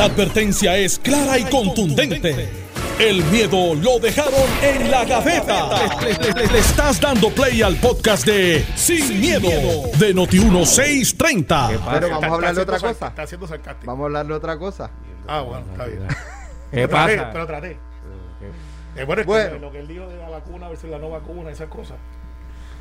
La advertencia es clara y contundente. El miedo lo dejaron en la gaveta. Le, le- le- le estás dando play al podcast de Sin, miedo, de Noti1630. Pero vamos a hablar de otra cosa. Está haciendo sarcástico. Vamos a hablar de otra cosa. Ah, bueno, está bien. ¿Qué Pero traté, pasa? Pero traté. Eh, bueno, es que Bueno. lo que él dijo de la vacuna versus la no vacuna, esas cosas.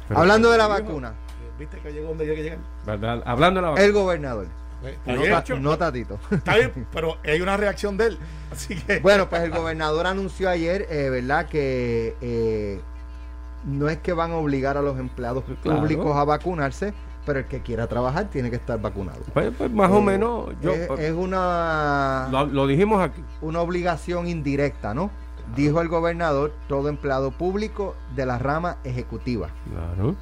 Pero- Hablando de la vacuna, ¿Viste que llegó donde llega llegar? ¿verdad? Hablando de la vacuna. el gobernador. Eh, Está No, bien, ta- no Tatito. está bien, pero hay una reacción de él. Así que. Bueno, pues el gobernador anunció ayer, eh, ¿verdad? Que eh, no es que van a obligar a los empleados Claro. públicos a vacunarse, pero el que quiera trabajar tiene que estar vacunado. Pues, pues, más o menos, yo, es, pues, es una, lo, lo dijimos aquí. una obligación indirecta, ¿no? Dijo el gobernador, todo empleado público de la rama ejecutiva. Claro.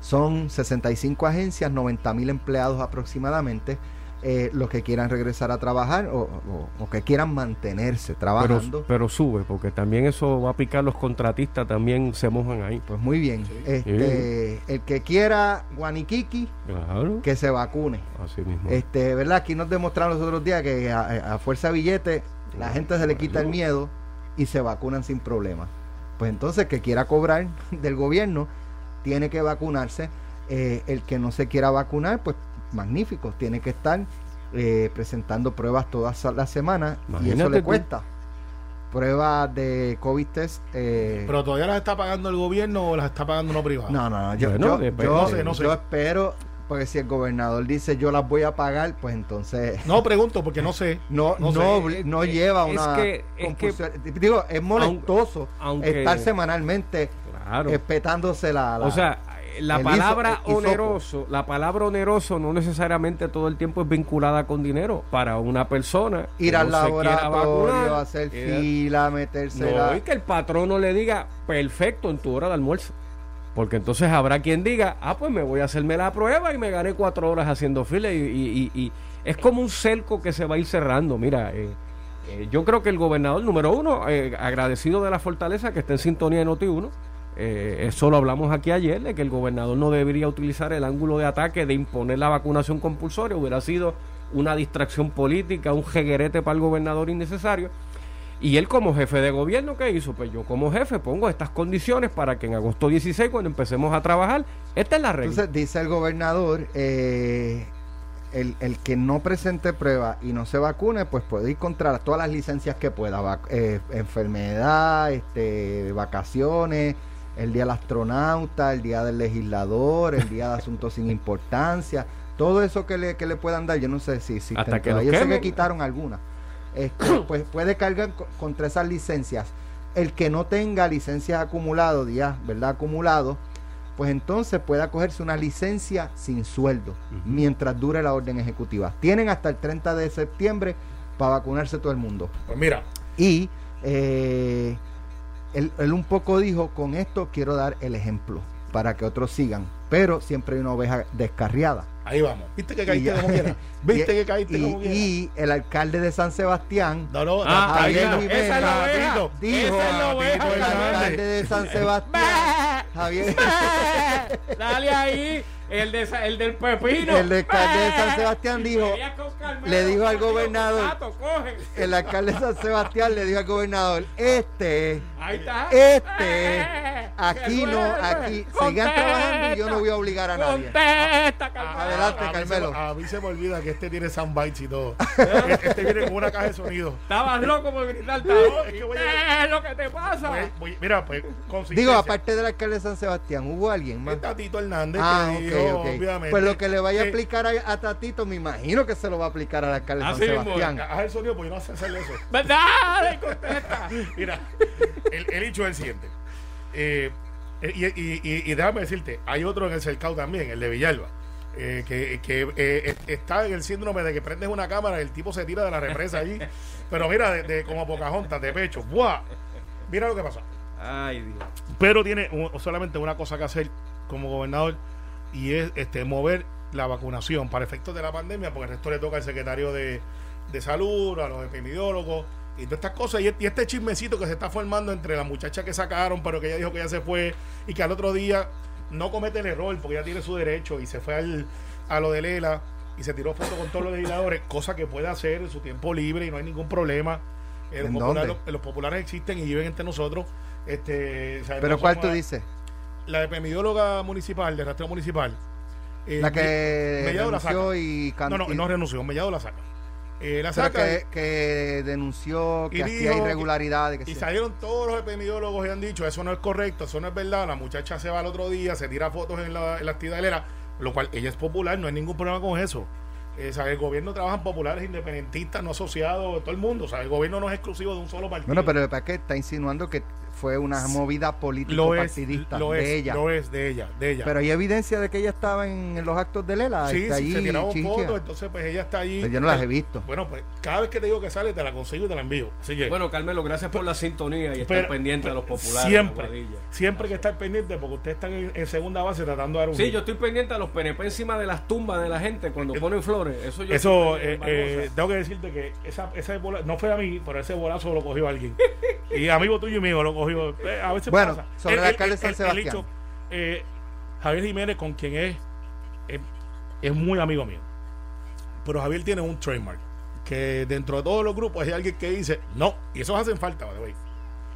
Son 65 agencias, 90 mil empleados aproximadamente. Eh, los que quieran regresar a trabajar o, o- o que quieran mantenerse trabajando. pero sube, porque también eso va a picar los contratistas, también se mojan ahí. Pues muy bien. Este, El que quiera Guaniquiqui, Claro. que se vacune. Así mismo. Este, ¿verdad? Aquí nos demostraron los otros días que a, a fuerza de billete la gente se le quita el miedo y se vacunan sin problema. Pues entonces el que quiera cobrar del gobierno tiene que vacunarse. Eh, el que no se quiera vacunar, pues magnífico, tiene que estar eh, presentando pruebas todas las semanas y eso le tú. cuesta. Pruebas de COVID test. eh, Pero todavía las está pagando el gobierno o las está pagando uno privado. no, no, no. Yo, Bueno, yo- No sé, no sé. yo espero, porque si el gobernador dice yo las voy a pagar, pues entonces No pregunto porque no sé. no, no no, sé. obli- no lleva es una que- es. Digo, es molestoso aunque- estar semanalmente Claro. espetándose la, la- o sea, la palabra hisopo. oneroso, la palabra oneroso no necesariamente todo el tiempo es vinculada con dinero. Para una persona que ir al no laboratorio, vacunar, hacer eh, fila, meterse No, la- y que el patrono le diga, perfecto, en tu hora de almuerzo. Porque entonces habrá quien diga, ah, pues me voy a hacerme la prueba y me gané cuatro horas haciendo fila. Y, y- y- y es como un cerco que se va a ir cerrando. Mira, eh, eh, yo creo que el gobernador, número uno, eh, agradecido de la fortaleza que está en sintonía de Noti1. Eh, eso lo hablamos aquí ayer, de que el gobernador no debería utilizar el ángulo de ataque de imponer la vacunación compulsoria. Hubiera sido una distracción política, un jeguerete para el gobernador innecesario. Y él como jefe de gobierno, ¿qué hizo? Pues yo como jefe pongo estas condiciones para que en agosto 16, cuando empecemos a trabajar, esta es la regla. Entonces dice el gobernador, eh, el, el que no presente prueba y no se vacune, pues puede ir contra todas las licencias que pueda, eh, enfermedad, este, vacaciones, el día del astronauta, el día del legislador, el día de asuntos sin importancia, todo eso que le, que le puedan dar, yo no sé si existen Hasta que Yo sé que quitaron algunas. Este, pues puede cargar co- contra esas licencias. El que no tenga licencias acumuladas, días, ¿verdad? Acumulados, pues entonces puede acogerse una licencia sin sueldo mientras dure la orden ejecutiva. Tienen hasta el 30 de septiembre para vacunarse todo el mundo. Pues mira, Y eh, él, un poco dijo, con esto quiero dar el ejemplo para que otros sigan, pero siempre hay una oveja descarriada. Ahí vamos. ¿Viste que caíste como quiera? ¿Viste y- que caíste y, como quiera? y el alcalde de San Sebastián No, no, Ah, está, no, esa es la oveja. Tatito, dijo Esa es la oveja, Tatito el alcalde de San Sebastián, Javier, Dale ahí, el, de, el del pepino. el alcalde de San Sebastián dijo, Carmelo, le dijo al gobernador- el alcalde de San Sebastián le dijo al gobernador, este, Ahí está. este, aquí no, aquí, sigan trabajando y yo no voy a obligar a nadie. Contesta. Adelante, a, mí se, me- a mí se me olvida que este tiene soundbites y todo. este este viene con una caja de sonido. Estabas loco por gritar. Es que voy a- ¿Qué es lo que te pasa? Pues, voy- mira, pues, Digo, aparte del alcalde de San Sebastián, ¿hubo alguien más? Es Tatito Hernández Ah, que ok, dijo, ok. obviamente. Pues lo que le vaya a que- aplicar a, a Tatito, me imagino que se lo va a aplicar al alcalde de San Sebastián. Haz el sonido porque yo no sé hacer eso. Contesta. Mira, el, el hecho es el siguiente. Eh, y, y- y- y déjame decirte, hay otro en el cercado también, el de Villalba, eh, que, que, eh, está en el síndrome de que prendes una cámara y el tipo se tira de la represa allí. Pero mira, de, de- como Pocahontas, de pecho. ¡Buah! Mira lo que pasa. Ay, Dios. Pero tiene un- solamente una cosa que hacer como gobernador y es este mover la vacunación para efectos de la pandemia, porque el resto le toca al secretario de, de salud, a los epidemiólogos y todas estas cosas. Y, y este chismecito que se está formando entre la muchacha que sacaron, pero que ella dijo que ya se fue y que al otro día no comete el error porque ya tiene su derecho y se fue al, a lo de Lela. y se tiró foto con todos los legisladores, cosa que puede hacer en su tiempo libre y no hay ningún problema. Eh, los, ¿En populares, los populares existen y viven entre nosotros. Este, o sea, Pero no ¿cuál tú dices? La epidemióloga municipal, de rastreo municipal. eh, La que Mellado la saca. renunció y No, cantó. no, no renunció, Mellado la saca. Eh, la saca que, que denunció que hacía dijo irregularidades. que y sí. salieron todos los epidemiólogos y han dicho, eso no es correcto, eso no es verdad. La muchacha se va al otro día, se tira fotos en la, en la actividad lo cual ella es popular, no hay ningún problema con eso. Eh, el gobierno trabaja populares, independentistas, no asociados, todo el mundo. O sea, el gobierno no es exclusivo de un solo partido. Bueno, pero ¿para qué está insinuando que fue una movida lo es, político-partidista lo de es, ella? lo es, de ella, de ella. Pero hay evidencia de que ella estaba en, los actos de Lela. sí, está sí, allí, se tiraron fotos, entonces pues ella está allí. Pero yo no las he visto. Bueno, pues cada vez que te digo que sale, te la consigo y te la envío. Así que Bueno, Carmelo, gracias por la sintonía y estar Pero- pendiente de los populares. siempre, siempre que estar pendiente, porque ustedes están en, en segunda base tratando de dar un Sí, yo estoy pendiente a los PNP encima de las tumbas de la gente cuando ponen flores. Eso yo Eso, eh, eh, tengo que decirte que esa, esa bola, no fue a mí, pero ese bolazo lo cogió alguien. y amigo tuyo y mío lo cogió. Eh, a veces Bueno, pasa. sobre el alcalde de San Sebastián. hecho, eh, Javier Jiménez, con quien es, es, es muy amigo mío. Pero Javier tiene un trademark. Que dentro de todos los grupos hay alguien que dice no. Y esos hacen falta, by the way.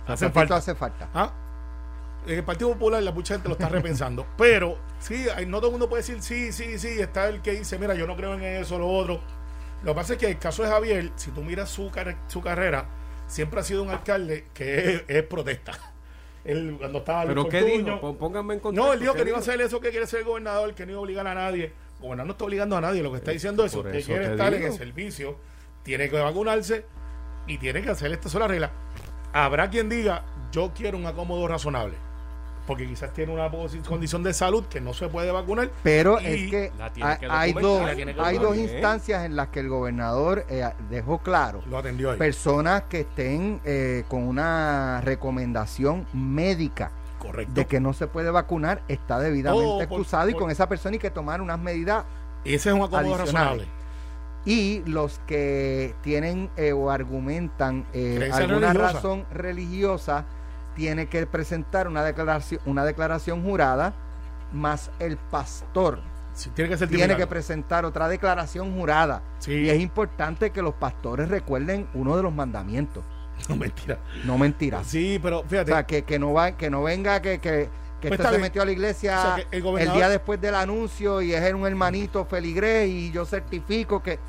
Hacen falta. hace falta. ¿Ah? En el Partido Popular la mucha gente lo está repensando. pero sí, hay- no todo el mundo puede decir sí, sí, sí. Está el que dice, mira, yo no creo en eso, lo otro. Lo que pasa es que el caso de Javier, si tú miras su, car- su carrera, siempre ha sido un alcalde que es, es protesta. Él, cuando estaba Luis ¿Pero qué Fortuño- dijo? Pó- Pónganme en contexto. No, él dijo ¿qué que no iba a hacer eso que quiere ser gobernador, que no iba a obligar a nadie. Gobernador no está obligando a nadie. Lo que está diciendo es, usted eso quiere estar en el servicio, tiene que vacunarse y tiene que hacer esta sola regla. Habrá quien diga, yo quiero un acomodo razonable. Porque quizás tiene una condición de salud que no se puede vacunar. Pero es que la tiene hay, que hay dos, que hay dos instancias en las que el gobernador eh, dejó claro Lo atendió ahí. personas que estén eh, con una recomendación médica Correcto. de que no se puede vacunar está debidamente Oh, por- excusado y por- con esa persona hay que tomar unas medidas Ese es un acomodo razonable. y los que tienen eh, o argumentan eh, alguna religiosa. razón religiosa tiene que presentar una declaración una declaración jurada más el pastor Sí, tiene que ser tiene que presentar otra declaración jurada Sí. y es importante que los pastores recuerden uno de los mandamientos No, mentira. no mentiras Sí, pero o fíjate. sea que, que no va que no venga que, que, que Pues este se metió a la iglesia O sea, el el, día después del anuncio y es un hermanito feligrés y yo certifico que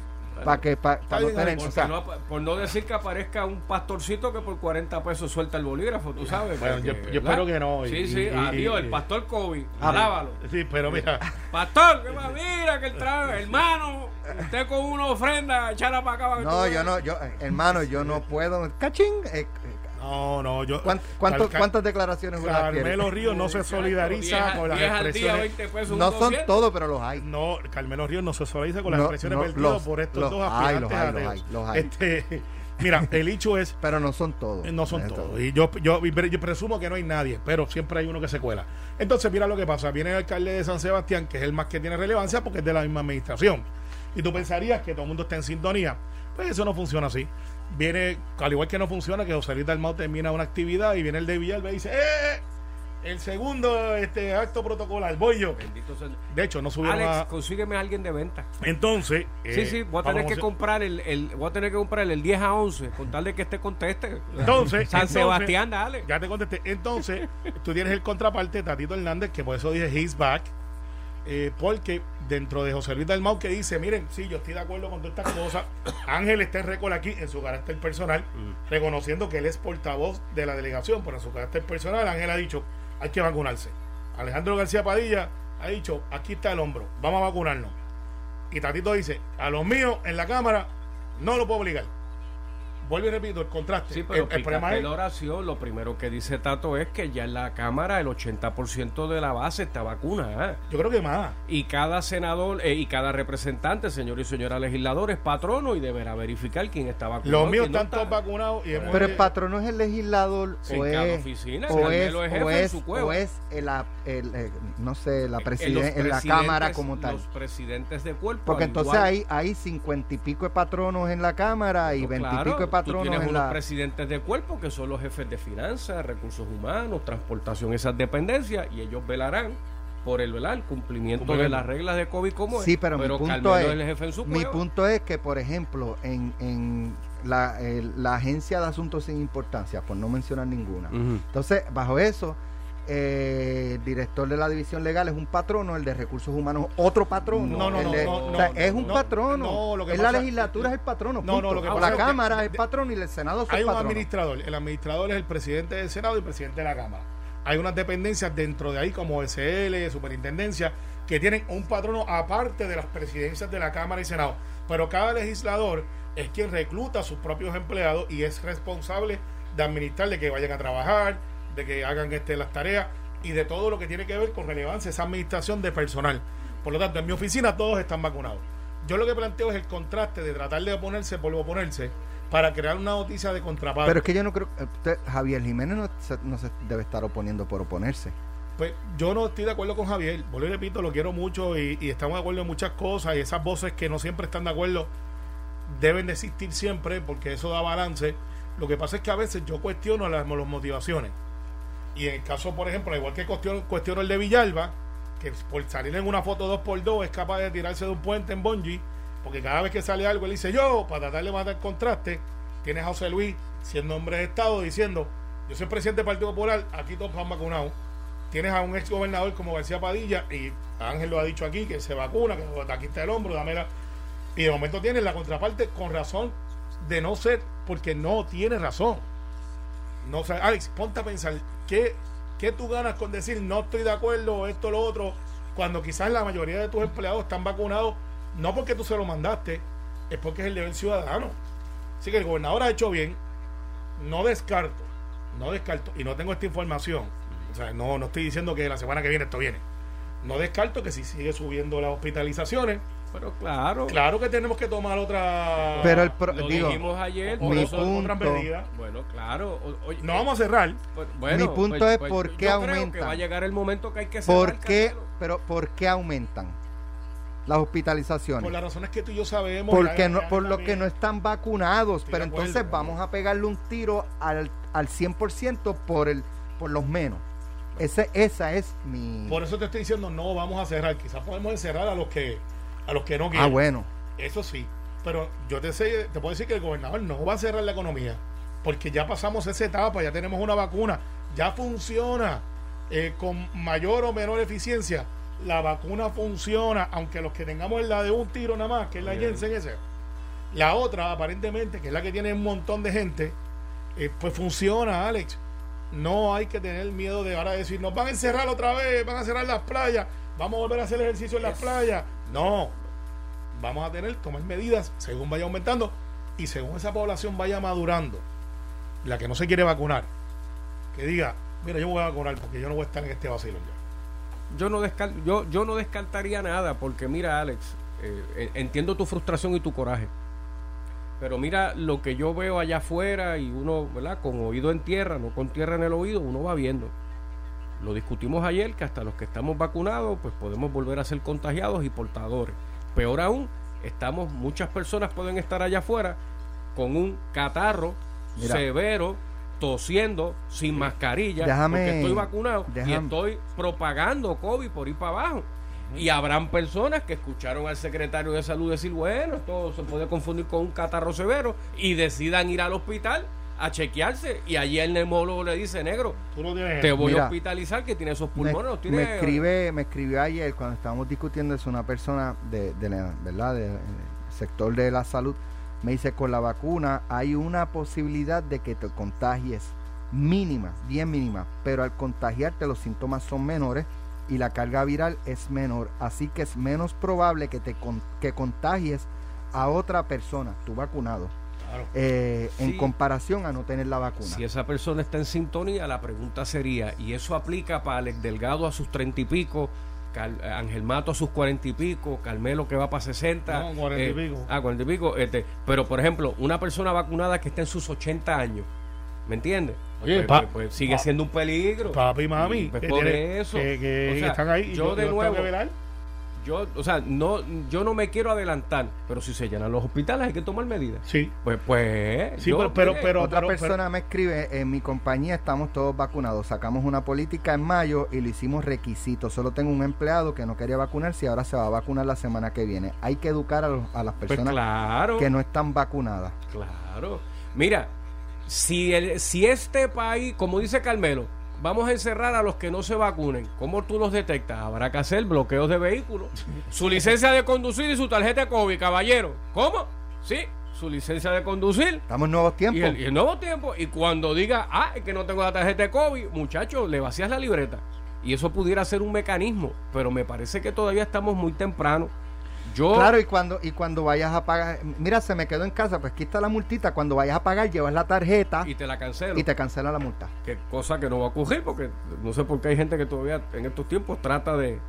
para que para no tener o sea, no por no decir que aparezca un pastorcito que por 40 pesos suelta el bolígrafo, tú sabes. Bueno, porque, yo- yo espero que no, y- Sí, sí, y- y- adiós, y- el pastor Kobe, Ah, alábalo. Sí, pero mira. Pastor. Mira que el trae, hermano, usted con una ofrenda, echala para acá. para no yo no yo eh, hermano yo no puedo cachín eh, No, no, yo. ¿cuán- cuántos- Cal- cuántas declaraciones? Carmelo Ríos no se solidariza con las día, expresiones. 20 pesos, no son 200. todos pero los hay No, Carmelo Ríos no se solidariza con las No, expresiones no, los- por estos los dos hay, aspirantes los hay, los hay, los hay. Este, mira, el hecho es pero no son todos No son todos. Y yo, yo, yo presumo que no hay nadie, pero siempre hay uno que se cuela. Entonces, mira lo que pasa. Viene el alcalde de San Sebastián, que es el más que tiene relevancia porque es de la misma administración. Y tú pensarías que todo el mundo está en sintonía. Pues eso no funciona así. Viene, al igual que no funciona, que José Luis Dalmau termina una actividad y viene el de Villalba y dice, ¡eh! El segundo este acto protocolar, voy yo. Bendito sea el- De hecho, no subieron Alex, a... consígueme a alguien de venta. Entonces... Sí, eh, sí, voy a tener que comprar el, el, voy a tener que comprar el 10 a 11, con tal de que este conteste. Entonces, San entonces- Sebastián, dale. Ya te contesté. Entonces, tú tienes el contraparte, Tatito Hernández, que por eso dije he's back. Eh, porque dentro de José Luis Dalmau que dice, miren, sí, yo estoy de acuerdo con todas estas cosas. Ángel está en récord aquí en su carácter personal, reconociendo que él es portavoz de la delegación, pero en su carácter personal Ángel ha dicho, hay que vacunarse. Alejandro García Padilla ha dicho, aquí está el hombro, vamos a vacunarnos. Y Tatito dice, a los míos en la Cámara no lo puedo obligar. Vuelvo y repito, el contraste. Sí, pero el, el problema es la oración, lo primero que dice Tato es que ya en la Cámara el 80% de la base está vacunada. Yo creo que más. Y cada senador eh, y cada representante, señor y señora legislador, es patrono y deberá verificar quién está vacunado. Los míos no están todos vacunados y hemos- pero el patrón no es el legislador Sí, o en cada es oficina, o es, Carmelo es jefe o en es, su cueva. o es el, eh, no sé la Eh, presiden- los en la cámara como tal Los presidentes de cuerpo. porque entonces igual- hay hay cincuenta y pico de patronos en la cámara y veintipico claro, de tú patronos tienes en unos la presidentes de cuerpo que son los jefes de finanzas, recursos humanos, transportación, esas dependencias, y ellos velarán por el, el cumplimiento de las reglas de COVID como Sí, es. pero, mi punto es, el jefe en su mi punto es que, por ejemplo, en, en la, la agencia de asuntos sin importancia, por no mencionar ninguna, entonces, bajo eso, eh, el director de la división legal es un patrono, el de recursos humanos otro patrono. No, no, el no, de- no, o sea, no, es un no, patrono. no, lo que es la legislatura es el patrono. No, no, lo que pasa la es que- Cámara es de- patrono y el Senado es Hay el un patrono. administrador. El administrador es el presidente del Senado y el presidente de la Cámara. Hay unas dependencias dentro de ahí, como SL, Superintendencia, que tienen un patrono aparte de las presidencias de la Cámara y Senado. Pero cada legislador es quien recluta a sus propios empleados y es responsable de administrar, de que vayan a trabajar, de que hagan este, las tareas y de todo lo que tiene que ver con relevancia, esa administración de personal. Por lo tanto, en mi oficina todos están vacunados. Yo lo que planteo es el contraste de tratar de oponerse por oponerse para crear una noticia de contraparte. Pero es que yo no creo. eh, usted- Javier Jiménez no se, no se debe estar oponiendo por oponerse. Pues yo no estoy de acuerdo con Javier, vuelvo y repito, lo quiero mucho y, y estamos de acuerdo en muchas cosas y esas voces que no siempre están de acuerdo deben de existir siempre porque eso da balance. Lo que pasa es que a veces yo cuestiono las, las motivaciones. Y en el caso, por ejemplo, igual que cuestiono, cuestiono el de Villalba, que por salir en una foto 2x2 es capaz de tirarse de un puente en Bonji, porque cada vez que sale algo él dice yo, para tratar de matar contraste, tienes a José Luis siendo hombre de Estado diciendo, yo soy presidente del Partido Popular, aquí todos están vacunados. Tienes a un ex gobernador como García Padilla, y Ángel lo ha dicho aquí, que se vacuna, que aquí está el hombro, dámela. Y de momento tienes la contraparte con razón de no ser, porque no tiene razón. No, Alex, ponte a pensar, ¿qué, ¿qué tú ganas con decir no estoy de acuerdo, esto, lo otro, cuando quizás la mayoría de tus empleados están vacunados, no porque tú se lo mandaste, es porque es el deber ciudadano. Así que el gobernador ha hecho bien, no descarto, no descarto, y no tengo esta información, o sea, no, no estoy diciendo que la semana que viene esto viene, no descarto que si sigue subiendo las hospitalizaciones, Pero claro, claro que tenemos que tomar otra... Pero el pro- lo digo, dijimos ayer. mi eso- punto- otras medidas. Bueno, claro. oye, No vamos a cerrar. pues, bueno, Mi punto pues- es pues por yo qué creo que aumentan. va a llegar el momento que hay que cerrar, ¿Por qué, pero, ¿Por qué aumentan las hospitalizaciones? Por las razones que tú y yo sabemos. Porque no, por lo que no están vacunados. Estoy pero acuerdo. entonces vamos a pegarle un tiro al, al 100% por, el, por los menos. Ese, esa es mi... Por eso te estoy diciendo, no vamos a cerrar. Quizás podemos encerrar a los que a los que no ah, quieren. bueno. Eso sí. Pero yo te, sé, te puedo decir que el gobernador no va a cerrar la economía. Porque ya pasamos esa etapa, ya tenemos una vacuna. Ya funciona eh, con mayor o menor eficiencia. La vacuna funciona, aunque los que tengamos la de un tiro nada más, que es la Bien. Jensen ese. La otra, aparentemente, que es la que tiene un montón de gente, eh, pues funciona, Alex. No hay que tener miedo de ahora decir, nos van a encerrar otra vez, van a cerrar las playas, vamos a volver a hacer ejercicio en las playas. No, vamos a tener, tomar medidas según vaya aumentando y según esa población vaya madurando, la que no se quiere vacunar, que diga, mira, yo me voy a vacunar porque yo no voy a estar en este vacilo ya. yo no descal yo yo no descartaría nada porque mira Alex eh, entiendo tu frustración y tu coraje. Pero mira lo que yo veo allá afuera y uno verdad con oído en tierra no con tierra en el oído uno va viendo lo discutimos ayer que hasta los que estamos vacunados pues podemos volver a ser contagiados y portadores peor aún estamos muchas personas pueden estar allá afuera con un catarro Mira. severo tosiendo sin mascarilla Déjame- porque estoy vacunado y estoy propagando COVID por ir para abajo. Y habrán personas que escucharon al secretario de salud decir, bueno, esto se puede confundir con un catarro severo y decidan ir al hospital a chequearse. Y allí el neumólogo le dice, negro, Tú no tienes te voy Mira, a hospitalizar que tiene esos me, pulmones. los tiene- me escribe me escribió ayer cuando estábamos discutiendo eso una persona de, de la, verdad del sector de la salud me dice con la vacuna hay una posibilidad de que te contagies mínima bien mínima pero al contagiarte los síntomas son menores y la carga viral es menor así que es menos probable que te con- que contagies a otra persona tú vacunado Claro. eh, en comparación a no tener la vacuna Si esa persona está en sintonía, la pregunta sería, ¿y eso aplica para Alex Delgado a sus treinta y pico, Cal- Ángel Mato a sus cuarenta y pico, Carmelo que va para sesenta? No, 40 y pico. Ah, cuarenta y pico. Este, pero, por ejemplo, una persona vacunada que está en sus 80 años, ¿me entiendes? Oye, Pues, pa- pues, pues sigue pa- siendo un peligro. Papi y mami, Pues que, tiene- eso. que, que O sea, están ahí y yo yo, de nuevo-. Yo, o sea, no, yo no me quiero adelantar, pero si se llenan los hospitales hay que tomar medidas. Sí. Pues, pues, Sí, yo, pero- pero- pero- Otra persona me escribe, en mi compañía estamos todos vacunados. Sacamos una política en mayo y lo hicimos requisito. Solo tengo un empleado que no quería vacunarse y ahora se va a vacunar la semana que viene. Hay que educar a, los- a las pues personas claro, que no están vacunadas. claro. Mira, si, el, si este país, como dice Carmelo, vamos a encerrar a los que no se vacunen, ¿cómo tú los detectas? Habrá que hacer bloqueos de vehículos, su licencia de conducir y su tarjeta COVID, caballero. ¿Cómo? Sí, su licencia de conducir Estamos en nuevos Y tiempos. el, y el nuevo tiempo. Y cuando diga, ah, es que no tengo la tarjeta de COVID, muchacho, le vacías la libreta. Y eso pudiera ser un mecanismo, pero me parece que todavía estamos muy temprano. Yo, Claro, y cuando, y cuando vayas a pagar, mira, se me quedó en casa, pues aquí está la multita. Cuando vayas a pagar, llevas la tarjeta y te la cancelo. y te cancela la multa. Que cosa que no va a ocurrir, porque no sé por qué hay gente que todavía en estos tiempos trata de,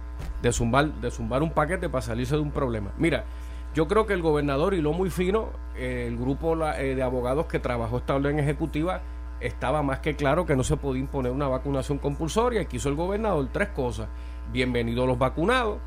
de zumbar, de zumbar un paquete para salirse de un problema. Mira, yo creo que el gobernador y lo muy fino, eh, el grupo la- eh, de abogados que trabajó esta orden ejecutiva, estaba más que claro que no se podía imponer una vacunación compulsoria y quiso el gobernador tres cosas. Bienvenidos los vacunados.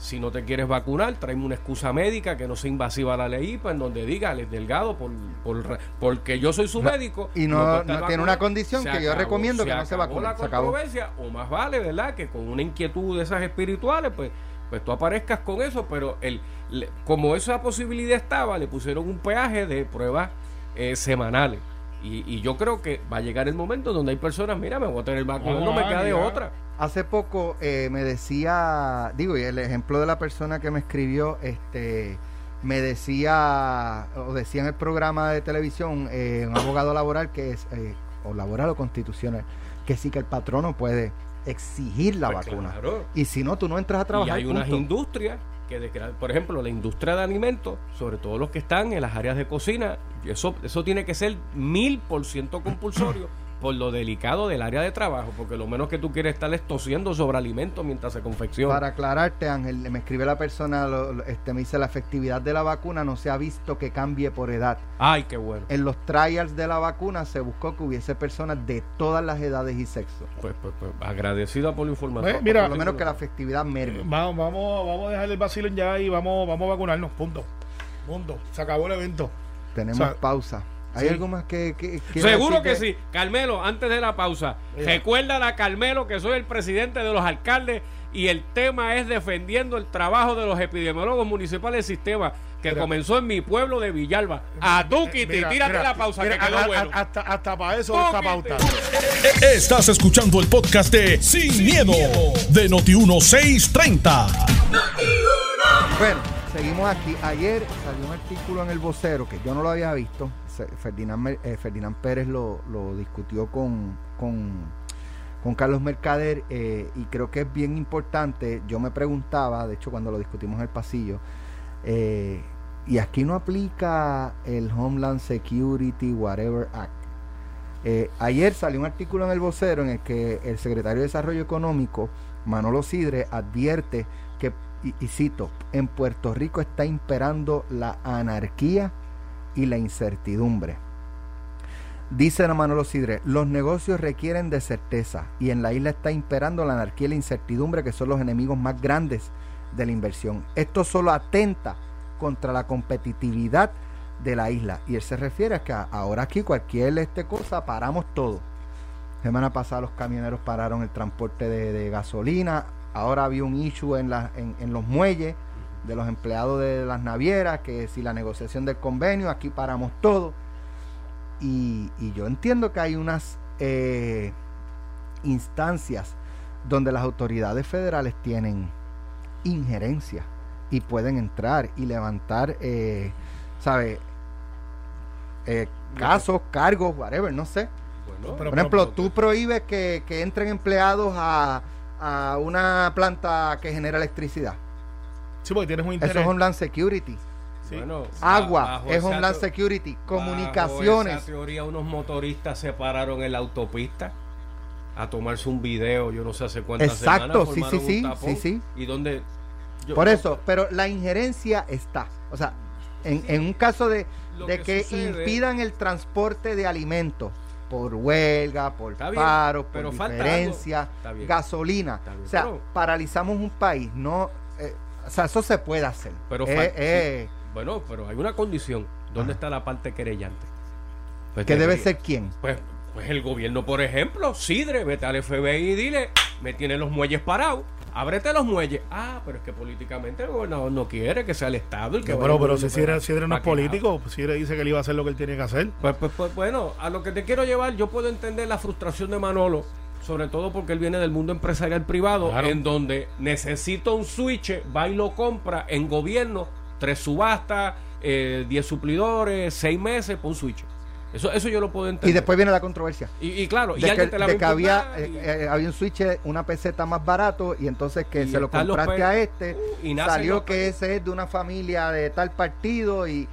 Si no te quieres vacunar, tráeme una excusa médica que no sea invasiva a la ley IPA, en donde diga, Alex Delgado, por, por, porque yo soy su No, médico. y no- no tiene una condición Se que yo recomiendo que no se vacune, la se acabó. controversia, o más vale, ¿verdad? Que con una inquietud de esas espirituales, pues, pues tú aparezcas con eso, pero el, le- como esa posibilidad estaba, le pusieron un peaje de pruebas eh, semanales. Y, y yo creo que va a llegar el momento donde hay personas, mira, me voy a tener vacunado, no me Ah, queda de otra. Hace poco eh, me decía, digo, y el ejemplo de la persona que me escribió, este, me decía, o decía en el programa de televisión, eh, un abogado laboral que es, eh, o laboral o constitucional, que sí que el patrono puede exigir la Pues vacuna. claro. Y si no, tú no entras a Y trabajar. hay unas punto. industrias que, por ejemplo, la industria de alimentos, sobre todo los que están en las áreas de cocina, eso, eso tiene que ser mil por ciento compulsorio por lo delicado del área de trabajo, porque lo menos que tú quieres estar es tosiendo sobre alimentos mientras se confecciona. Para aclararte, Ángel, me escribe la persona, lo- lo- este, me dice, la efectividad de la vacuna no se ha visto que cambie por edad. Ay, qué bueno. En los trials de la vacuna se buscó que hubiese personas de todas las edades y sexos. Pues, pues, pues, agradecida por la información. Pues, mira, por lo menos que la efectividad merme. Vamos, vamos, vamos a dejar el vacilón ya y vamos, vamos a vacunarnos. Punto. Punto. Se acabó el evento. Tenemos o sea, pausa. ¿Hay sí. algo más que, Seguro que sí. Carmelo, antes de la pausa, Mira. recuérdale a Carmelo que soy el presidente de los alcaldes y el tema es defendiendo el trabajo de los epidemiólogos municipales del sistema que Mira. comenzó en mi pueblo de Villalba. A Duquiti, Mira, tírate mira, la pausa mira, que quedó a- a- bueno. hasta, hasta para eso esta pauta. Estás escuchando el podcast de Sin, miedo, de Noti1630. Bueno, seguimos aquí. Ayer salió un artículo en el vocero que yo no lo había visto. Eh, Ferdinand Pérez lo, discutió con, Carlos Mercader eh, y creo que es bien importante. Yo me preguntaba, de hecho cuando lo discutimos en el pasillo, eh, y aquí no aplica el Homeland Security Whatever Act. Ayer salió un artículo en el vocero en el que el secretario de Desarrollo Económico, Manolo Sidre, advierte y, cito, en Puerto Rico está imperando la anarquía y la incertidumbre. Dice Manolo Sidre, los negocios requieren de certeza y en la isla está imperando la anarquía y la incertidumbre que son los enemigos más grandes de la inversión. Esto solo atenta contra la competitividad de la isla. Y él se refiere a que ahora aquí cualquier este cosa paramos todo. Semana pasada los camioneros pararon el transporte de gasolina. Ahora había un issue en, la- en, en los muelles de los empleados de las navieras, que si la negociación del convenio, aquí paramos todo. Y, y yo entiendo que hay unas eh, instancias donde las autoridades federales tienen injerencia y pueden entrar y levantar, eh, ¿sabe? Eh, casos, cargos, whatever, no sé. Bueno, Por ejemplo, tú prohíbes que, que entren empleados a, a una planta que genera electricidad. Sí, porque tienes un interés. Eso es Homeland Security. Sí. bueno, Agua bajo es Homeland Security. bajo Comunicaciones. esa teoría, unos motoristas se pararon en la autopista a tomarse un video, yo no sé hace cuántas Exacto, semanas. sí, formaron sí, sí, tapón. sí, sí. Y donde... yo- Por eso, pero la injerencia está. O sea, en, en un caso de, de que que, sucede- impidan el transporte de alimentos por huelga, por Está bien, paro, por pero falta diferencia, algo. Está bien. gasolina. Está bien, O sea, pero- paralizamos un país, no... eh, o sea, eso se puede hacer. Pero Eh, eh, Bueno, pero hay una condición. ¿Dónde está la parte querellante? Pues ¿Que debe ser quién? Pues, pues el gobierno, por ejemplo, Sidre, vete al FBI y dile, me tienen los muelles parados, ábrete los muelles. Ah, pero es que políticamente el gobernador no quiere que sea el Estado el que vaya pero, pero si Sidre, Sidre no es político, Sidre dice que él iba a hacer lo que él tiene que hacer. Pues, pues, pues, bueno, a lo que te quiero llevar, yo puedo entender la frustración de Manolo, sobre todo porque él viene del mundo empresarial privado, Claro. en donde necesita un switch, va y lo compra en gobierno, tres subastas, eh, diez suplidores, seis meses por un switch. Eso, eso yo lo puedo entender. Y después viene la controversia. y, y claro, y De que, te la de que había, y- eh, eh, había un switch, una peseta más barato y entonces que Y se lo compraste a este, y nacen salió que ese es de una familia de tal partido y,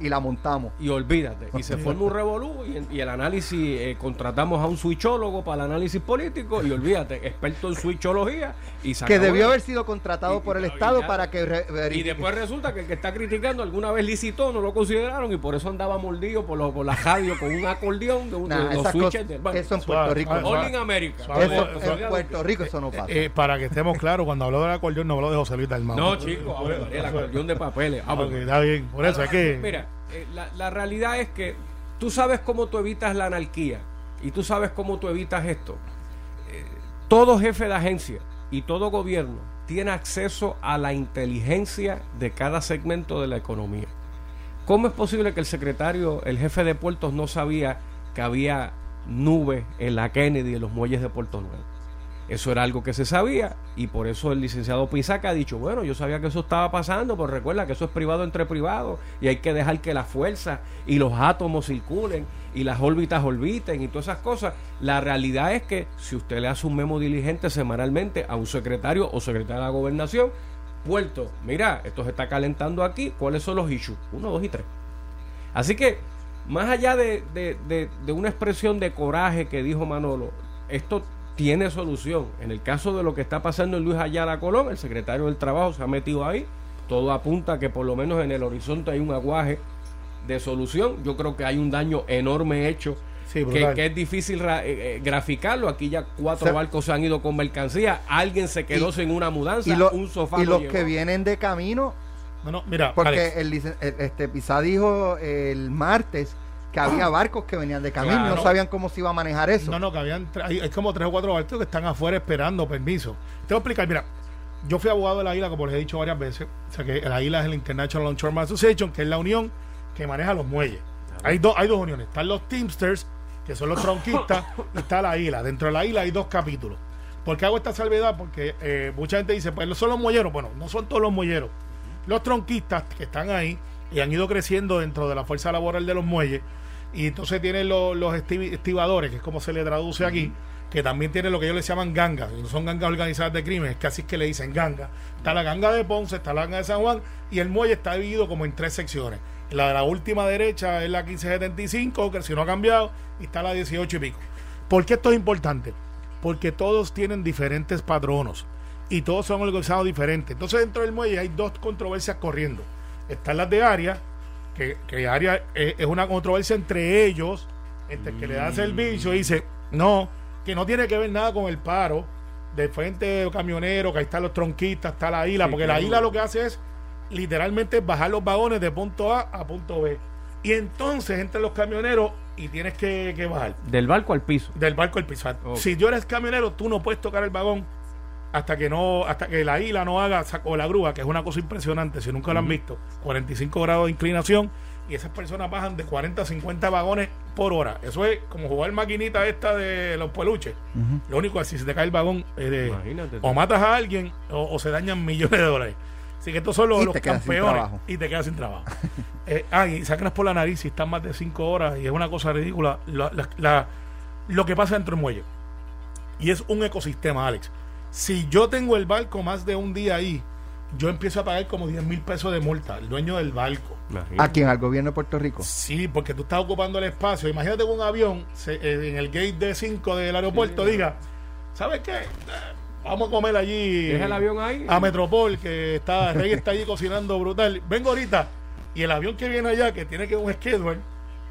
y la montamos. y olvídate. Y se forma un revolú y, y el análisis, eh, contratamos a un switchólogo para el análisis político y olvídate, experto en switchología y Que acabó debió haber sido contratado Y- por el y- Estado y ya- para que re- Y después resulta que el que está criticando alguna vez licitó, no lo consideraron y por eso andaba mordido por, lo- por la radio con un acordeón de, un, Nah, de los esas switches. cosas- de- bueno, eso en Puerto Rico. All in America. Eso en. Puerto Rico eso no pasa. Eh, para que estemos claros, cuando habló del acordeón, no habló de José Luis Dalmau. No, chico, a ver, el acordeón de papeles. Ah, está bien. Por eso es que. Mira, eh, la, la realidad es que tú sabes cómo tú evitas la anarquía y tú sabes cómo tú evitas esto. Eh, todo jefe de agencia y todo gobierno tiene acceso a la inteligencia de cada segmento de la economía. ¿Cómo es posible que el secretario, el jefe de puertos, no sabía que había nubes en la Kennedy en los muelles de Puerto Nuevo? Eso era algo que se sabía y por eso el licenciado Pisaca ha dicho, bueno, yo sabía que eso estaba pasando, pero recuerda que eso es privado entre privados y hay que dejar que la fuerza y los átomos circulen y las órbitas orbiten y todas esas cosas. La realidad es que si usted le hace un memo diligente semanalmente a un secretario o secretaria de la gobernación, puerto, mira, esto se está calentando aquí, ¿cuáles son los issues? Uno, dos y tres. Así que, más allá de, de- de- de una expresión de coraje que dijo Manolo, esto tiene solución. En el caso de lo que está pasando en Luis Ayala Colón, el secretario del Trabajo se ha metido ahí. Todo apunta a que por lo menos en el horizonte hay un aguaje de solución. Yo creo que hay un daño enorme hecho. Sí, que, es difícil ra- eh, eh, graficarlo. Aquí ya cuatro barcos se han ido con mercancía. Alguien se quedó Y- sin una mudanza. y, lo- un sofá y lo los que vienen de camino, No, no, mira, porque el, el- este Pizá dijo el martes que había barcos que venían de camino Claro. no sabían cómo se iba a manejar eso. No, no, que habían. Hay, hay como tres o cuatro barcos que están afuera esperando permiso. Te voy a explicar, mira. Yo fui abogado de la isla, como les he dicho varias veces. O sea, que la isla es el International Longshoreman Association, que es la unión que maneja los muelles. Hay, dos hay dos uniones. Están los Teamsters, que son los tronquistas, y está la isla. Dentro de la isla hay dos capítulos. ¿Por qué hago esta salvedad? Porque eh, mucha gente dice, pues son los muelleros. Bueno, no son todos los muelleros. Los tronquistas que están ahí y han ido creciendo dentro de la fuerza laboral de los muelles. Y entonces tienen los, los esti- estibadores, que es como se le traduce aquí, que también tienen lo que ellos les llaman gangas. Y no son gangas organizadas de crimen, es que así es que le dicen ganga. Está la ganga de Ponce, está la ganga de San Juan, y el muelle está dividido como en tres secciones. La de la última derecha es la 1575, que si no ha cambiado, y está la 18 y pico. ¿Por qué esto es importante? Porque todos tienen diferentes patronos y todos son organizados diferentes. Entonces dentro del muelle hay dos controversias corriendo. Están las de área, que, que área es una controversia entre ellos, entre el que le da servicio y dice, no, que no tiene que ver nada con el paro del frente camionero, que ahí están los tronquistas, está la isla, Sí, porque que la isla lo que hace es literalmente bajar los vagones de punto A a punto B. Y entonces entran los camioneros y tienes que, que bajar Del barco al piso. del barco al pisar. Ok. Si yo eres camionero, tú no puedes tocar el vagón hasta que no, hasta que la isla no haga o la grúa, que es una cosa impresionante, si nunca lo han visto, 45 grados de inclinación y esas personas bajan de 40 a 50 vagones por hora. Eso es como jugar maquinita esta de los peluches. Lo único es si se te cae el vagón, eh, de- o matas a alguien o, o se dañan millones de dólares. Así que estos son los, Y los campeones y te quedas sin trabajo. eh, ah, y sácanos por la nariz si están más de 5 horas y es una cosa ridícula la- la- la- lo que pasa dentro del muelle. Y es un ecosistema, Alex. Si yo tengo el barco más de un día ahí, yo empiezo a pagar como 10 mil pesos de multa, el dueño del barco. Imagínate. ¿A quién? ¿Al gobierno de Puerto Rico? Sí, porque tú estás ocupando el espacio. Imagínate que un avión se- eh, en el gate de 5 del aeropuerto Sí. diga, ¿sabes qué? Eh, Vamos a comer allí Deja el avión ahí. a Metropol, que está, Rey está allí cocinando brutal. Vengo ahorita. Y el avión que viene allá, que tiene que un schedule,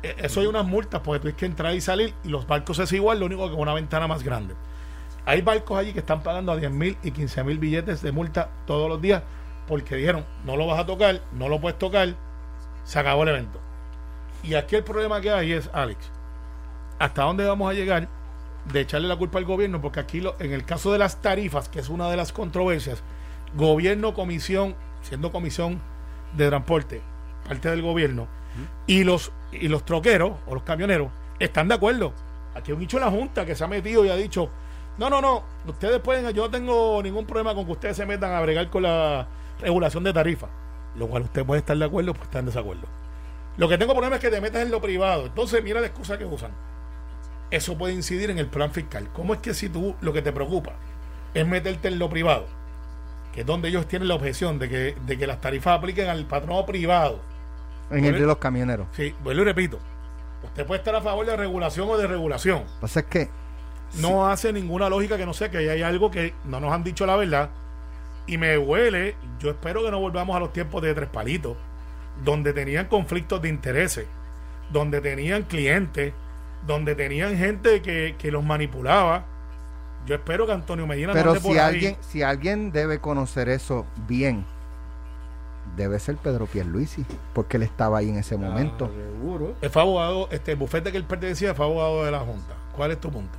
eh, eso hay unas multas, porque tienes que entrar y salir. Y los barcos es igual, lo único que con una ventana más grande. Hay barcos allí que están pagando a 10 mil y 15 mil billetes de multa todos los días porque dijeron, no lo vas a tocar, no lo puedes tocar, se acabó el evento. Y aquí el problema que hay es, Alex, ¿hasta dónde vamos a llegar de echarle la culpa al gobierno? Porque aquí, lo, en el caso de las tarifas, que es una de las controversias, gobierno, comisión, siendo comisión de transporte, parte del gobierno, y los, y los troqueros o los camioneros están de acuerdo. Aquí hay un dicho en la Junta que se ha metido y ha dicho, no, no, no, ustedes pueden, yo no tengo ningún problema con que ustedes se metan a bregar con la regulación de tarifas, lo cual usted puede estar de acuerdo, pues estar en desacuerdo. Lo que tengo problema es que te metas en lo privado. Entonces, mira la excusa que usan. Eso puede incidir en el plan fiscal. ¿Cómo es que si tú lo que te preocupa es meterte en lo privado, que es donde ellos tienen la objeción de que, de que las tarifas apliquen al patrono privado? En el de los camioneros. Sí, vuelvo y repito. Usted puede estar a favor de regulación o de regulación. Pasa es que No hace ninguna lógica que no sé que ahí hay algo que no nos han dicho la verdad. Y me huele, yo espero que no volvamos a los tiempos de tres palitos, donde tenían conflictos de intereses, donde tenían clientes, donde tenían gente que, que los manipulaba. Yo espero que Antonio Medina no Pero por si ahí. alguien, si alguien debe conocer eso bien, debe ser Pedro Pierluisi, porque él estaba ahí en ese momento. Ah, seguro. Él fue abogado, este el bufete que él pertenecía fue abogado de la Junta. ¿Cuál es tu punto?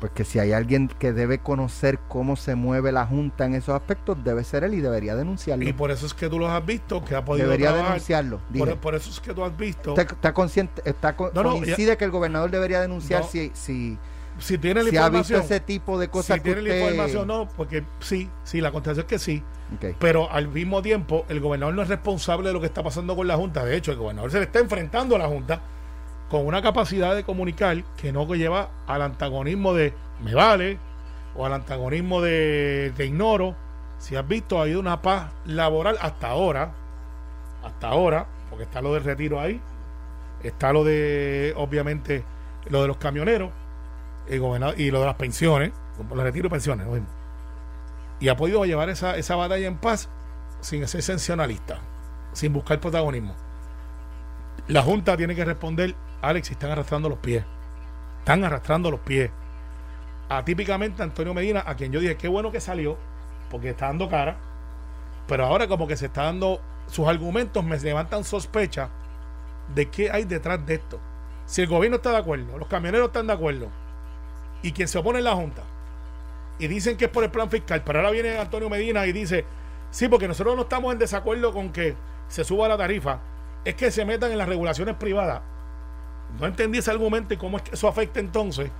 Porque si hay alguien que debe conocer cómo se mueve la Junta en esos aspectos, debe ser él y debería denunciarlo. Y por eso es que tú los has visto, que ha podido Debería trabajar. denunciarlo. Por, por eso es que tú has visto. ¿Está, está consciente, está No, no, coincide que el gobernador debería denunciar No. si, si, si tiene la si ha visto información. ese tipo de cosas si que tiene la usted- información, no, porque sí, sí, la contestación es que sí. Pero al mismo tiempo, el gobernador no es responsable de lo que está pasando con la Junta. De hecho, el gobernador se le está enfrentando a la Junta con una capacidad de comunicar que no lleva al antagonismo de me vale o al antagonismo de te ignoro. Si has visto, ha habido una paz laboral hasta ahora, hasta ahora, porque está lo del retiro ahí, está lo de, obviamente, lo de los camioneros gobernador, y lo de las pensiones, los retiro y pensiones, lo mismo y ha podido llevar esa, esa batalla en paz sin ser sensacionalista, sin buscar protagonismo. La Junta tiene que responder, Alex, están arrastrando los pies. Están arrastrando los pies. Atípicamente Antonio Medina, a quien yo dije, qué bueno que salió, porque está dando cara, pero ahora como que se está dando, sus argumentos me levantan sospecha de qué hay detrás de esto. Si el gobierno está de acuerdo, los camioneros están de acuerdo, y quien se opone es la Junta, y dicen que es por el plan fiscal, pero ahora viene Antonio Medina y dice, sí, porque nosotros no estamos en desacuerdo con que se suba la tarifa, es que se metan en las regulaciones privadas. No entendí ese argumento y cómo es que eso afecta entonces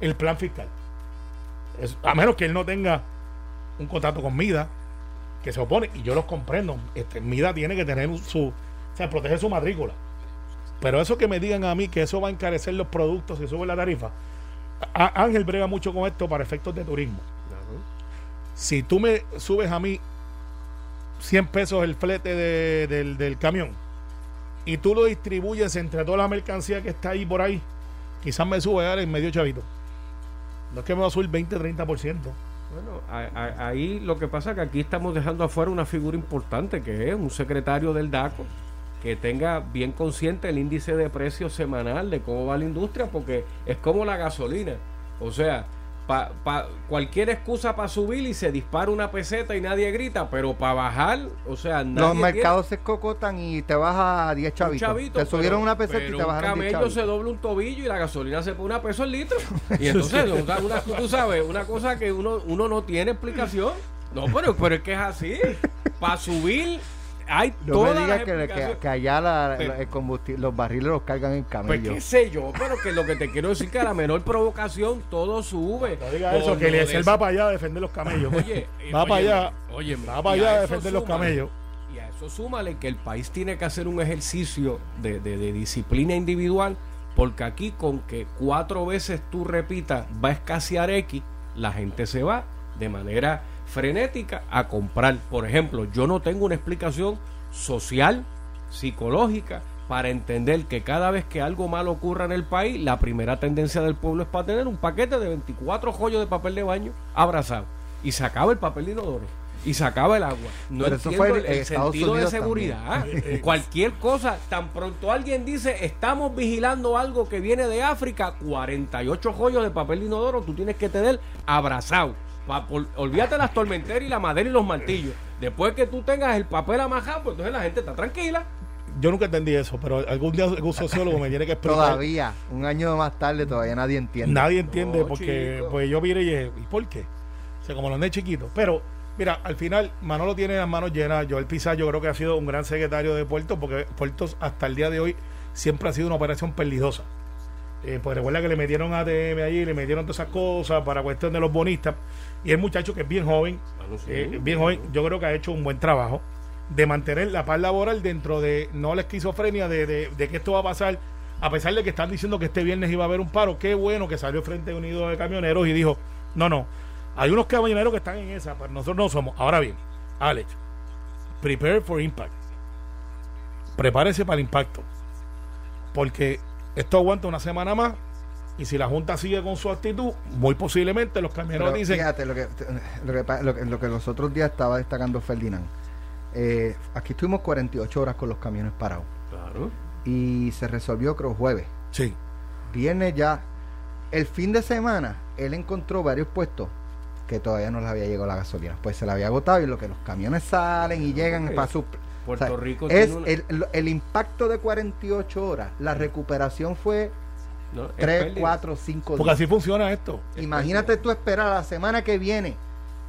el plan fiscal. A menos que él no tenga un contrato con MIDA, que se opone, y yo los comprendo, este, MIDA tiene que tener su, o sea, proteger su matrícula. Pero eso que me digan a mí que eso va a encarecer los productos si sube la tarifa, Ángel brega mucho con esto para efectos de turismo. Si tú me subes a mí 100 pesos el flete de- del, del camión y tú lo distribuyes entre toda la mercancía que está ahí por ahí, quizás me sube ahora en medio chavito. No es que me va a subir 20, 30%. Bueno, a- a- ahí lo que pasa es que aquí estamos dejando afuera una figura importante que es un secretario del DACO que tenga bien consciente el índice de precios semanal de cómo va la industria porque es como la gasolina. O sea, pa, pa- cualquier excusa para subir y se dispara una peseta y nadie grita, pero para bajar, o sea, nadie Los mercados se cocotan y te vas a 10 un chavitos. chavito, te subieron pero- una peseta y te un bajaron 10 camello se dobla un tobillo y la gasolina se pone una peso el litro. Y entonces, una, una- tú sabes, una cosa que uno, uno no tiene explicación. No, pero, pero es que es así. Para subir hay No todas me digas las que, que- explicaciones. que allá la- Pero- el combustible, los barriles los cargan en Pues camello. qué sé yo, pero que lo que te quiero decir que a la menor provocación todo sube. No diga Por eso, que Eliezer va para allá a defender los camellos. Oye, va para allá, óyeme, va para allá a defender los camellos. Y a eso súmale que el país tiene que hacer un ejercicio de, de- de disciplina individual, porque aquí con que cuatro veces tú repitas va a escasear X, la gente se va de manera frenética a comprar. Por ejemplo, yo no tengo una explicación social, psicológica, para entender que cada vez que algo malo ocurra en el país, la primera tendencia del pueblo es para tener un paquete de 24 joyos de papel de baño abrazado. Y se acaba el papel de inodoro. Y se acaba el agua. No Pero eso entiendo fue el, sentido de seguridad. también. Cualquier cosa, tan pronto alguien dice, estamos vigilando algo que viene de África, 48 joyos de papel de inodoro tú tienes que tener abrazado. Pa- por- olvídate las tormenteras y la madera y los martillos. Después que tú tengas el papel amajado, pues entonces la gente está tranquila. Yo nunca entendí eso, pero algún día algún sociólogo me tiene que explicar. Todavía, un año más tarde, todavía nadie entiende. Nadie entiende No, porque chico. pues yo mire y dije, ¿y por qué? O sea, como los nenes chiquitos. Pero, mira, al final Manolo tiene las manos llenas. Joel Pizarro yo creo que ha sido un gran secretario de Puerto porque Puertos hasta el día de hoy siempre ha sido una operación perdidosa. Eh, pues recuerda que le metieron ATM allí, le metieron todas esas cosas para cuestión de los bonistas. Y el muchacho que es bien joven, Bueno, sí, eh, bien joven, yo creo que ha hecho un buen trabajo de mantener la paz laboral dentro de no la esquizofrenia de, de- de que esto va a pasar, a pesar de que están diciendo que este viernes iba a haber un paro. Qué bueno que salió Frente Unido de Camioneros y dijo: No, no, hay unos camioneros que están en esa, pero nosotros no somos. Ahora bien, Alex, prepare for impact. Prepárese para el impacto. Porque esto aguanta una semana más. Y si la Junta sigue con su actitud, muy posiblemente los camioneros Pero dicen: fíjate, lo que, lo, que, pa- lo que- lo que los otros días estaba destacando Ferdinand. Eh, aquí estuvimos 48 horas con los camiones parados. Claro. Y se resolvió, creo, jueves. Sí. Viernes ya. El fin de semana, él encontró varios puestos que todavía no les había llegado la gasolina. Pues se la había agotado y lo que los camiones salen y llegan Ok. para su... Puerto Rico es tiene una- el, el- el impacto de 48 horas. La recuperación fue No, es 3, pérdida. 4, 5 Porque así funciona esto. Imagínate tú esperar a la semana que viene.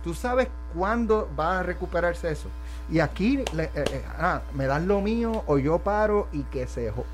Tú sabes cuándo va a recuperarse eso. Y aquí le- eh, eh, ah, me das lo mío o yo paro y que se jo-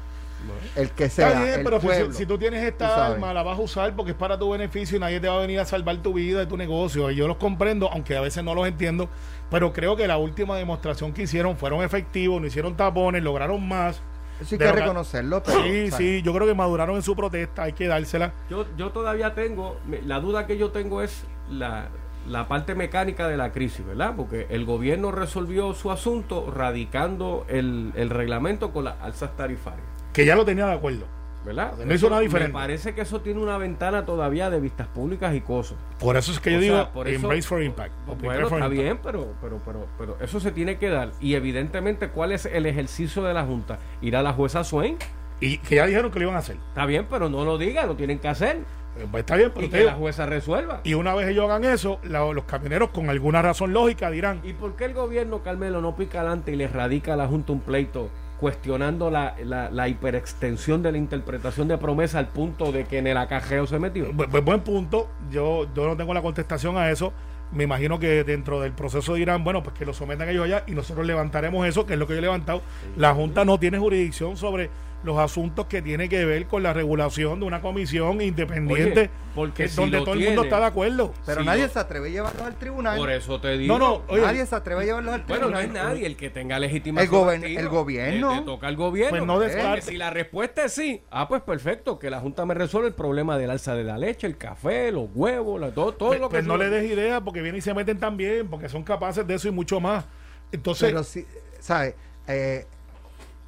el que sea Está bien, el pero si- pueblo. si, tú tienes tú esta sabes. arma, la vas a usar porque es para tu beneficio y nadie te va a venir a salvar tu vida y tu negocio. Y yo los comprendo, aunque a veces no los entiendo, pero creo que la última demostración que hicieron fueron efectivos, no hicieron tapones, lograron más. Eso hay que lo que- reconocerlo. pero, Sí, ¿sabes? sí, yo creo que maduraron en su protesta, hay que dársela. Yo, yo todavía tengo, la duda que yo tengo es la, la parte mecánica de la crisis, ¿verdad? Porque el gobierno resolvió su asunto radicando el, el reglamento con las alzas tarifarias, Que ya lo tenía de acuerdo. ¿Verdad? No hizo nada Me parece que eso tiene una ventana todavía de vistas públicas y cosas. Por eso es que yo digo, por eso- embrace for impact. Bueno, for está impact. bien, pero, pero, pero, pero eso se tiene que dar. Y evidentemente, ¿cuál es el ejercicio de la Junta? Ir a la jueza Swain. Y que ya dijeron que lo iban a hacer. Está bien, pero no lo diga, lo tienen que hacer. Eh, pues está bien, pero Y que digo, la jueza resuelva. y una vez ellos hagan eso, la- los camioneros con alguna razón lógica dirán, ¿Y por qué el gobierno, Carmelo, no pica adelante y le radica a la Junta un pleito cuestionando la, la, la hiperextensión de la interpretación de promesa al punto de que en el acajeo se metió? Bu- buen punto. Yo, yo no tengo la contestación a eso. Me imagino que dentro del proceso dirán, bueno, pues que lo sometan ellos allá y nosotros levantaremos eso, que es lo que yo he levantado. La Junta no tiene jurisdicción sobre los asuntos que tiene que ver con la regulación de una comisión independiente, Oye, porque que- si donde todo el mundo está de acuerdo. Pero nadie se atreve a llevarlos al tribunal. Por eso te digo. No, no, oye, nadie se atreve a llevarlos al Bueno, no tribunal. es nadie el que tenga legitimación. El activa. el gobierno. Le, le toca al gobierno. Pues no Eh, descarte. Si la respuesta es sí, ah, pues perfecto, que la Junta me resuelve el problema del alza de la leche, el café, los huevos, la- todo, todo Pues, lo que pues no le des idea porque vienen y se meten también, porque son capaces de eso y mucho más. Entonces, Pero sí, ¿sabes? Eh,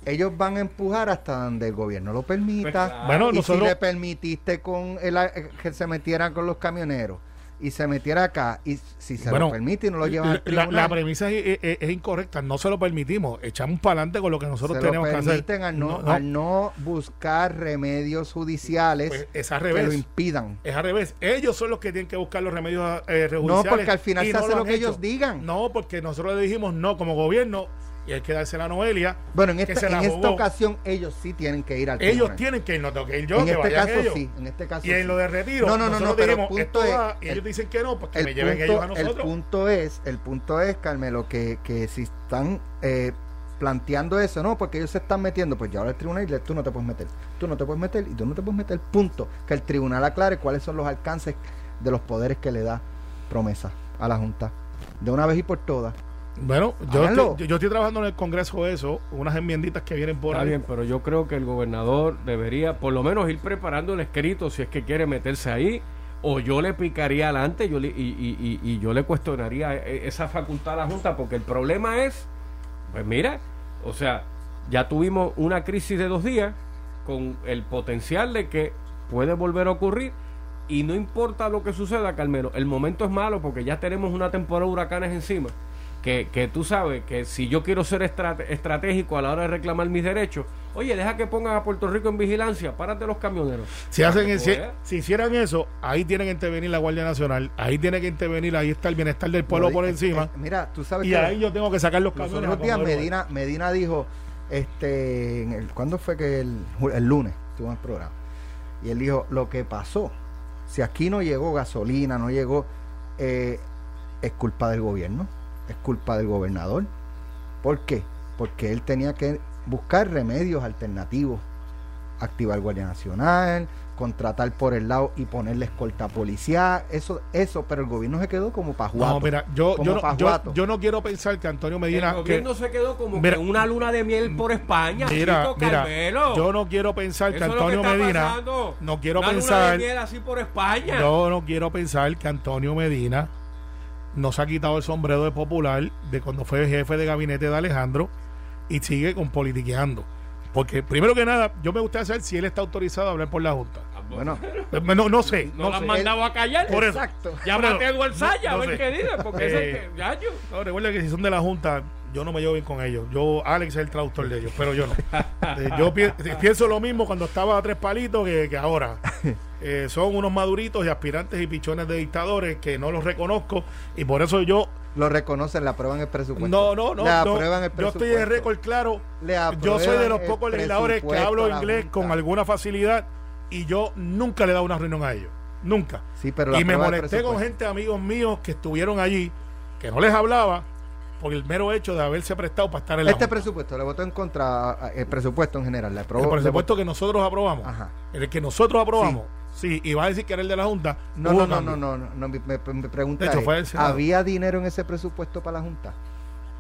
ellos van a empujar hasta donde el gobierno lo permita. Pues claro. Bueno, y nosotros- si le permitiste con el, eh, que se metieran con los camioneros y se metiera acá y si se Bueno, lo permite y no lo llevan la, al tribunal, la premisa es, es- es incorrecta, no se lo permitimos, echamos para adelante con lo que nosotros se lo tenemos que hacer. permiten al no, No, no. al no buscar remedios judiciales Pues es al que lo revés. impidan. Es al revés. Ellos son los que tienen que buscar los remedios eh, No, judiciales. porque al final se no hace lo que hecho. ellos digan. No, porque nosotros le dijimos no como gobierno y hay que dársela a Noelia. Bueno, en que esta, se la en esta ocasión ellos sí tienen que ir al Ellos tribunal. tienen que ir, no tengo que ir yo, en que este vayan caso ellos. sí, en este caso Y en sí. lo de retiro, No, no, no, nosotros no, pero el punto es- va, y ellos el- dicen que no, pues que me lleven ellos a punto, el nosotros. punto es, el punto es, Carmelo, que, que si están eh, planteando eso, no, porque ellos se están metiendo, pues ya ahora el tribunal dice, tú no te puedes meter, tú no te puedes meter y tú no te puedes meter, punto. Que el tribunal aclare cuáles son los alcances de los poderes que le da promesa a la Junta. De una vez y por todas. Bueno, yo estoy, yo, yo estoy trabajando en el Congreso eso, unas enmienditas que vienen por Está ahí. bien, pero yo creo que el gobernador debería por lo menos ir preparando el escrito si es que quiere meterse ahí. O yo le picaría adelante yo le- y, y- y- y yo le cuestionaría e- esa facultad a la Junta, porque el problema es, pues mira, o sea, ya tuvimos una crisis de dos días con el potencial de que puede volver a ocurrir y no importa lo que suceda, Carmelo, el momento es malo porque ya tenemos una temporada de huracanes encima que, que tú sabes que si yo quiero ser estrate- estratégico a la hora de reclamar mis derechos, oye, deja que pongan a Puerto Rico en vigilancia, párate los camioneros. Si hacen que si, veas. si hicieran eso, ahí tiene que intervenir la Guardia Nacional, ahí tiene que intervenir, ahí está el bienestar del pueblo Lo por di- encima. eh, mira, tú sabes Y que ahí yo tengo que sacar los los camiones. días. Medina, Medina dijo, este, en el, ¿cuándo fue que el, el lunes estuvo en el programa? Y él dijo, lo que pasó, si aquí no llegó gasolina, no llegó, eh, es culpa del gobierno, es culpa del gobernador. ¿Por qué? Porque él tenía que buscar remedios alternativos, activar Guardia Nacional, contratar por el lado y ponerle escolta policial, eso, eso, pero el gobierno se quedó como pajuato. No, mira, yo, yo, no, yo, pajuato. yo no quiero pensar que Antonio Medina. el que- gobierno se quedó como Mira, que una luna de miel por España, mira, chico, mira, Carmelo. yo no quiero pensar que Eso es lo Antonio está Medina. pasando. No quiero Una luna pensar. de miel así por España. Yo no quiero pensar que Antonio Medina nos ha quitado el sombrero de popular de cuando fue jefe de gabinete de Alejandro y sigue con politiqueando. Porque primero que nada, yo me gustaría saber si él está autorizado a hablar por la Junta. Bueno, Eh, No, no sé. no No, lo han mandado a callar. Por eso. exacto. Llámate a Edward No, Saya a no ver sé. qué dice, porque Eh, ese que, ya yo. No, recuerda que si son de la Junta, yo no me llevo bien con ellos. Yo, Alex es el traductor de ellos, pero yo no. Eh, yo pi- pienso lo mismo cuando estaba a tres palitos que, que ahora. Eh, son unos maduritos y aspirantes y pichones de dictadores que no los reconozco y por eso yo Lo reconocen, le aprueban el presupuesto. no, no, no, Le no. aprueban el yo estoy de presupuesto. récord claro. Le Yo soy de los pocos legisladores que presupuesto hablo inglés Junta. con alguna facilidad y yo nunca le he dado una reunión a ellos. Nunca. Sí, pero y me molesté con presupuesto. gente, amigos míos, que estuvieron allí, que no les hablaba por el mero hecho de haberse prestado para estar en la Este Junta. presupuesto le votó en contra, el presupuesto en general. Le aprobó, el presupuesto que nosotros aprobamos. Ajá. El que nosotros aprobamos. Sí. y va a decir que era el de la Junta. No, no, no, no, no, no, me, me- me pregunta De hecho, es, fue el Senado. ¿había dinero en ese presupuesto para la Junta?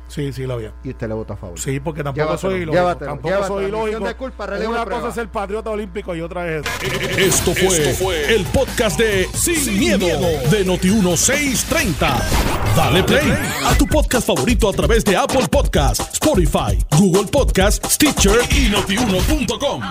Sí, sí, lo había. Y usted le votó a favor. Sí, porque tampoco Llévatelo, soy ilógico. llévatelo, tampoco llévatelo. soy ilógico. de culpa, relevo Una prueba. cosa es ser patriota olímpico y otra es Esto fue, el podcast de Sin, miedo, de Noti1630. Dale play a tu podcast favorito a través de Apple Podcasts, Spotify, Google Podcasts, Stitcher y notiuno.com.